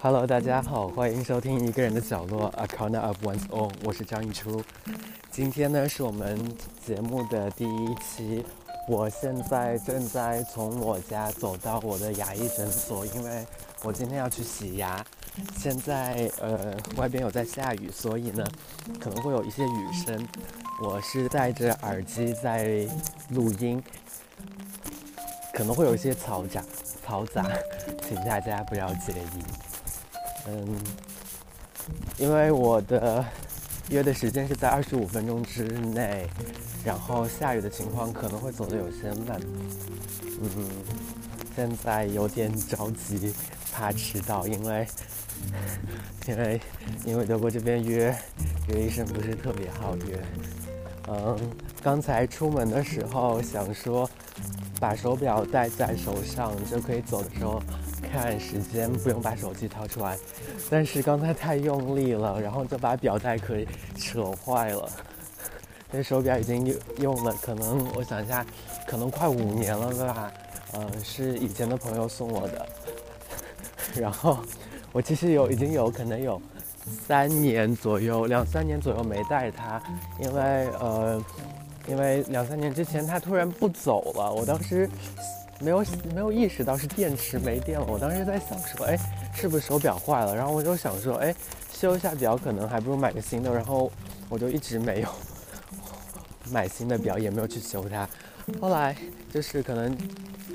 Hello，大家好，欢迎收听一个人的角落，A Corner of One's Own，我是张一初。今天呢是我们节目的第一期，我现在正在从我家走到我的牙医诊所，因为我今天要去洗牙。现在呃外边有在下雨，所以呢可能会有一些雨声。我是戴着耳机在录音，可能会有一些嘈杂嘈杂，请大家不要介意。嗯，因为我的约的时间是在二十五分钟之内，然后下雨的情况可能会走得有些慢。嗯，现在有点着急，怕迟到，因为因为因为德国这边约约医生不是特别好约。嗯，刚才出门的时候想说把手表戴在手上就可以走的时候。看时间不用把手机掏出来，但是刚才太用力了，然后就把表带可以扯坏了。这手表已经用用了，可能我想一下，可能快五年了吧。嗯，是以前的朋友送我的。然后我其实有已经有可能有三年左右，两三年左右没戴它，因为呃，因为两三年之前它突然不走了，我当时。没有没有意识到是电池没电了，我当时在想说，哎，是不是手表坏了？然后我就想说，哎，修一下表可能还不如买个新的。然后我就一直没有买新的表，也没有去修它。后来就是可能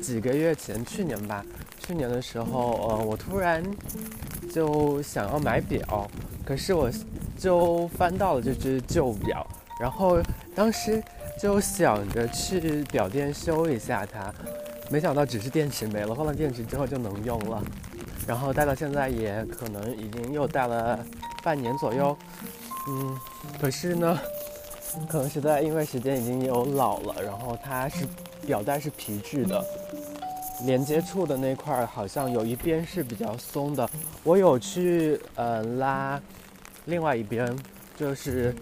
几个月前，去年吧，去年的时候，呃，我突然就想要买表，可是我就翻到了这只旧表，然后当时就想着去表店修一下它。没想到只是电池没了，换了电池之后就能用了，然后戴到现在也可能已经又戴了半年左右，嗯，可是呢，可能实在因为时间已经有老了，然后它是表带是皮质的，连接处的那块好像有一边是比较松的，我有去呃拉另外一边，就是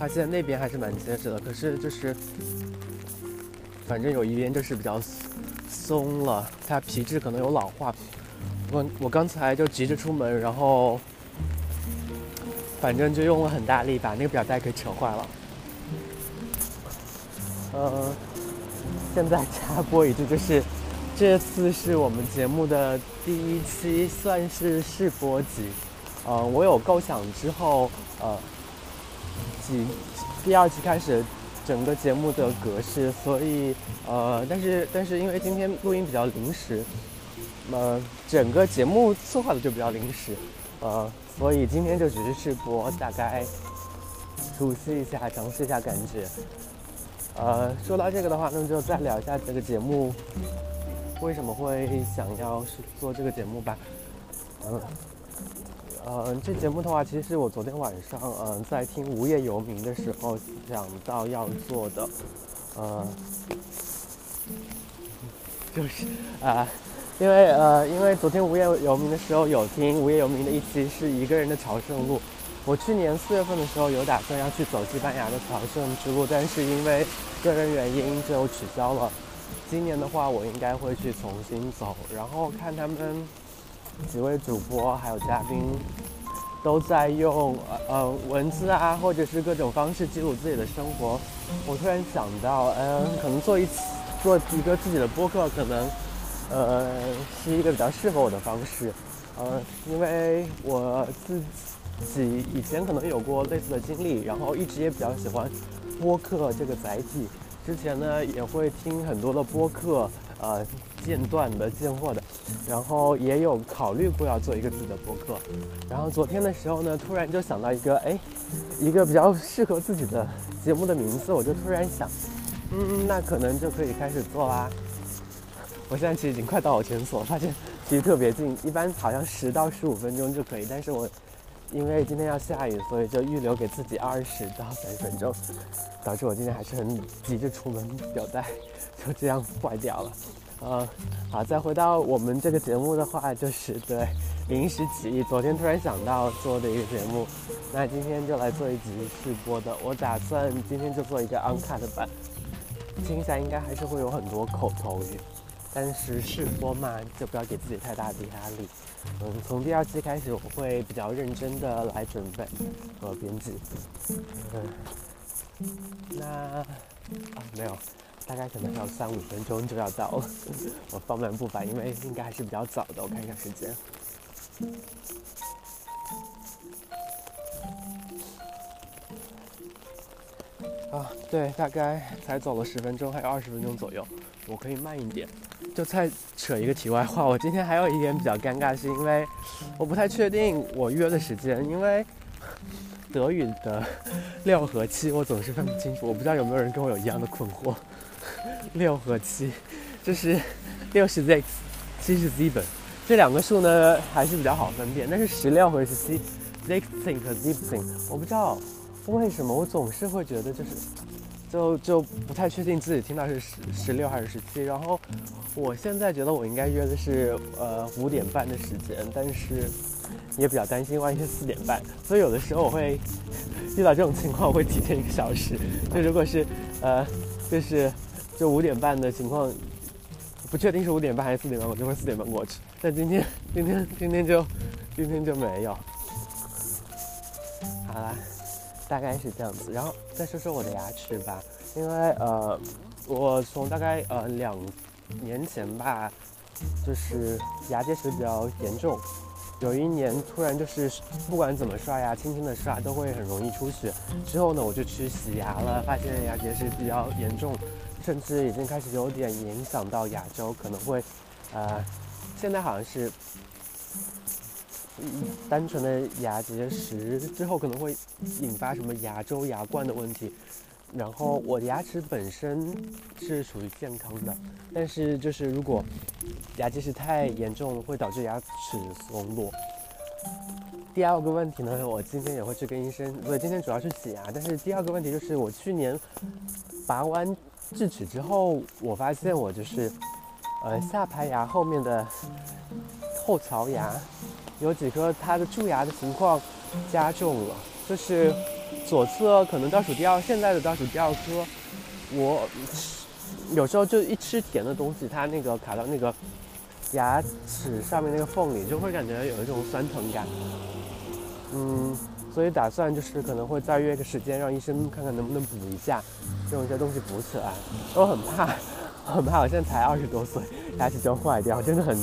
发现那边还是蛮结实的，可是就是反正有一边就是比较。松松了，它皮质可能有老化。我我刚才就急着出门，然后反正就用了很大力，把那个表带给扯坏了。呃，现在插播一句，就是这次是我们节目的第一期，算是试播集。呃，我有构想之后，呃，几第二期开始。整个节目的格式，所以呃，但是但是因为今天录音比较临时，呃，整个节目策划的就比较临时，呃，所以今天就只是试播，大概熟悉一下，尝试一下感觉。呃，说到这个的话，那么就再聊一下这个节目为什么会想要做这个节目吧，嗯。嗯，这节目的话，其实我昨天晚上，嗯，在听《无业游民》的时候想到要做的，呃，就是啊，因为呃，因为昨天《无业游民》的时候有听《无业游民》的一期是一个人的朝圣路，我去年四月份的时候有打算要去走西班牙的朝圣之路，但是因为个人原因就取消了。今年的话，我应该会去重新走，然后看他们。几位主播还有嘉宾都在用呃文字啊，或者是各种方式记录自己的生活。我突然想到，嗯，可能做一次做一个自己的播客，可能呃是一个比较适合我的方式。呃，因为我自己以前可能有过类似的经历，然后一直也比较喜欢播客这个载体。之前呢也会听很多的播客。呃，间断的、间货的，然后也有考虑过要做一个自己的博客，然后昨天的时候呢，突然就想到一个，哎，一个比较适合自己的节目的名字，我就突然想，嗯，那可能就可以开始做啦。我现在其实已经快到我诊所，发现其实特别近，一般好像十到十五分钟就可以，但是我因为今天要下雨，所以就预留给自己二十到三十分钟，导致我今天还是很急着出门，表带。就这样坏掉了，呃，好，再回到我们这个节目的话，就是对临时起意，昨天突然想到做的一个节目，那今天就来做一集试播的。我打算今天就做一个 uncut 版，听起来应该还是会有很多口头语，但是试播嘛，就不要给自己太大的压力。嗯，从第二期开始，我会比较认真的来准备和编辑。嗯，那啊没有，大概可能还有三五分钟就要到了。我放慢步伐，因为应该还是比较早的。我看一下时间。啊，对，大概才走了十分钟，还有二十分钟左右，我可以慢一点。就再扯一个题外话，我今天还有一点比较尴尬，是因为我不太确定我约的时间，因为德语的 六和七我总是分不清楚，我不知道有没有人跟我有一样的困惑。六和七，就是 六是 six，七是 seven，这两个数呢还是比较好分辨，但是十六和十七，sixteen 和 seventeen，我不知道为什么我总是会觉得就是。就就不太确定自己听到是十十六还是十七，然后我现在觉得我应该约的是呃五点半的时间，但是也比较担心万一是四点半，所以有的时候我会 遇到这种情况我会提前一个小时。就如果是呃就是就五点半的情况，不确定是五点半还是四点半，我就会四点半过去。但今天今天今天就今天就没有。好啦。大概是这样子，然后再说说我的牙齿吧，因为呃，我从大概呃两年前吧，就是牙结石比较严重，有一年突然就是不管怎么刷牙，轻轻的刷都会很容易出血。之后呢，我就去洗牙了，发现牙结石比较严重，甚至已经开始有点影响到牙周，可能会呃，现在好像是。单纯的牙结石之后可能会引发什么牙周、牙冠的问题。然后我的牙齿本身是属于健康的，但是就是如果牙结石太严重，会导致牙齿松落。第二个问题呢，我今天也会去跟医生，所以今天主要是洗牙。但是第二个问题就是我去年拔完智齿之后，我发现我就是呃下排牙后面的后槽牙。有几颗它的蛀牙的情况加重了，就是左侧可能倒数第二，现在的倒数第二颗，我有时候就一吃甜的东西，它那个卡到那个牙齿上面那个缝里，就会感觉有一种酸疼感。嗯，所以打算就是可能会再约个时间，让医生看看能不能补一下，用一些东西补起来。我很怕，很怕，我现在才二十多岁，牙齿就要坏掉，真的很。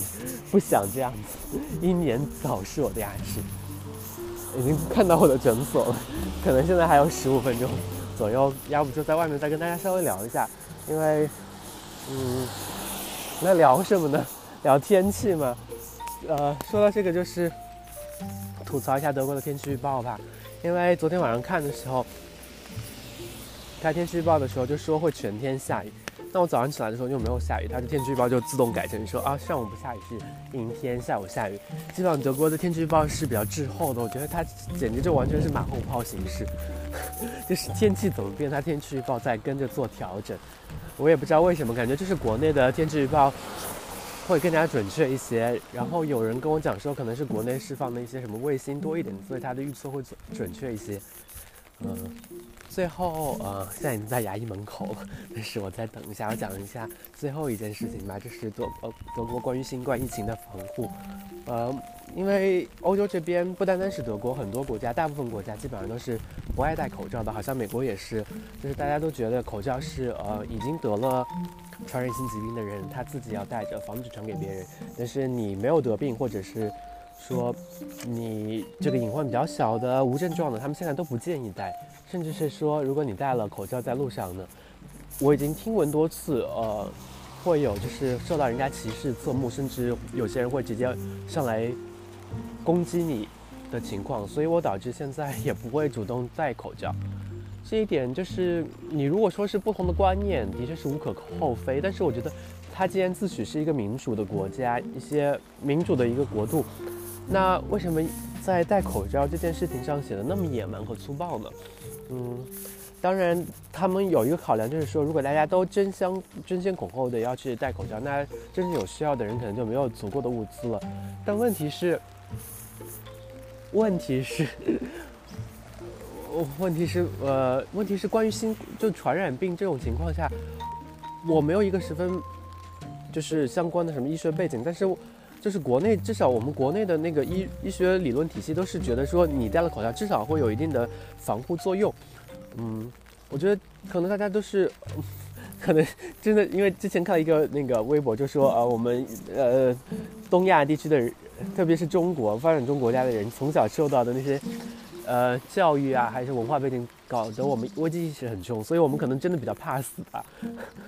不想这样子，英年早逝我的牙齿，已经看到我的诊所了，可能现在还有十五分钟左右，要不就在外面再跟大家稍微聊一下，因为，嗯，那聊什么呢？聊天气嘛，呃，说到这个就是吐槽一下德国的天气预报吧，因为昨天晚上看的时候，看天气预报的时候就说会全天下雨。那我早上起来的时候就没有下雨，它的天气预报就自动改成说啊上午不下雨是阴天，下午下雨。基本上德国的天气预报是比较滞后的，我觉得它简直就完全是马后炮形式，就是天气怎么变，它天气预报在跟着做调整。我也不知道为什么，感觉就是国内的天气预报会更加准确一些。然后有人跟我讲说，可能是国内释放的一些什么卫星多一点，所以它的预测会准准确一些。嗯。最后，呃，现在已经在牙医门口了，但是我再等一下，我讲一下最后一件事情吧，就是德呃德国关于新冠疫情的防护，呃，因为欧洲这边不单单是德国，很多国家，大部分国家基本上都是不爱戴口罩的，好像美国也是，就是大家都觉得口罩是呃已经得了传染性疾病的人他自己要戴着，防止传给别人，但是你没有得病或者是。说你这个隐患比较小的无症状的，他们现在都不建议戴，甚至是说，如果你戴了口罩在路上呢，我已经听闻多次，呃，会有就是受到人家歧视、侧目，甚至有些人会直接上来攻击你的情况，所以我导致现在也不会主动戴口罩。这一点就是你如果说是不同的观念，的确是无可厚非，但是我觉得他既然自诩是一个民主的国家，一些民主的一个国度。那为什么在戴口罩这件事情上显得那么野蛮和粗暴呢？嗯，当然，他们有一个考量，就是说，如果大家都争相争先恐后的要去戴口罩，那真正有需要的人可能就没有足够的物资了。但问题是，问题是，问题是，呃，问题是关于新就传染病这种情况下，我没有一个十分就是相关的什么医学背景，但是就是国内至少我们国内的那个医医学理论体系都是觉得说你戴了口罩至少会有一定的防护作用。嗯，我觉得可能大家都是。可能真的，因为之前看了一个那个微博，就说啊，我们呃东亚地区的人，特别是中国发展中国家的人，从小受到的那些呃教育啊，还是文化背景，搞得我们危机意识很重，所以我们可能真的比较怕死吧。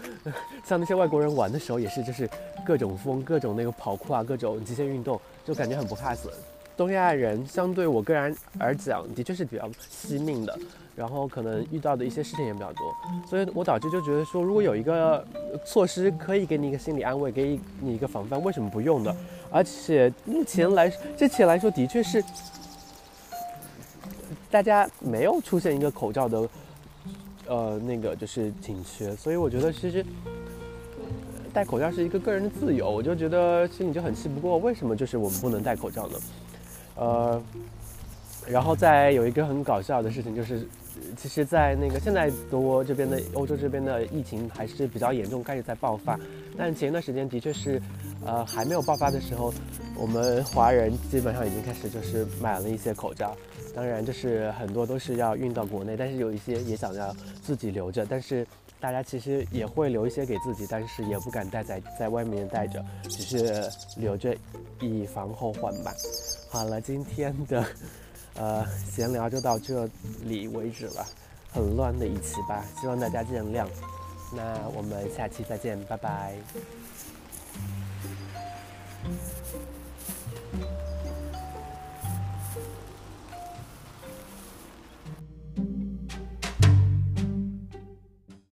像那些外国人玩的时候，也是就是各种风，各种那个跑酷啊，各种极限运动，就感觉很不怕死。东亚人相对我个人而讲，的确是比较惜命的。然后可能遇到的一些事情也比较多，所以我导致就觉得说，如果有一个措施可以给你一个心理安慰，给你一个防范，为什么不用呢？而且目前来之前来说，的确是大家没有出现一个口罩的呃那个就是紧缺，所以我觉得其实戴口罩是一个个人的自由，我就觉得心里就很气不过，为什么就是我们不能戴口罩呢？呃，然后再有一个很搞笑的事情就是。其实，在那个现在多这边的欧洲这边的疫情还是比较严重，开始在爆发。但前一段时间的确是，呃，还没有爆发的时候，我们华人基本上已经开始就是买了一些口罩。当然，就是很多都是要运到国内，但是有一些也想要自己留着。但是大家其实也会留一些给自己，但是也不敢带在在外面带着，只是留着以防后患吧。好了，今天的。呃，闲聊就到这里为止了，很乱的一期吧，希望大家见谅。那我们下期再见，拜拜。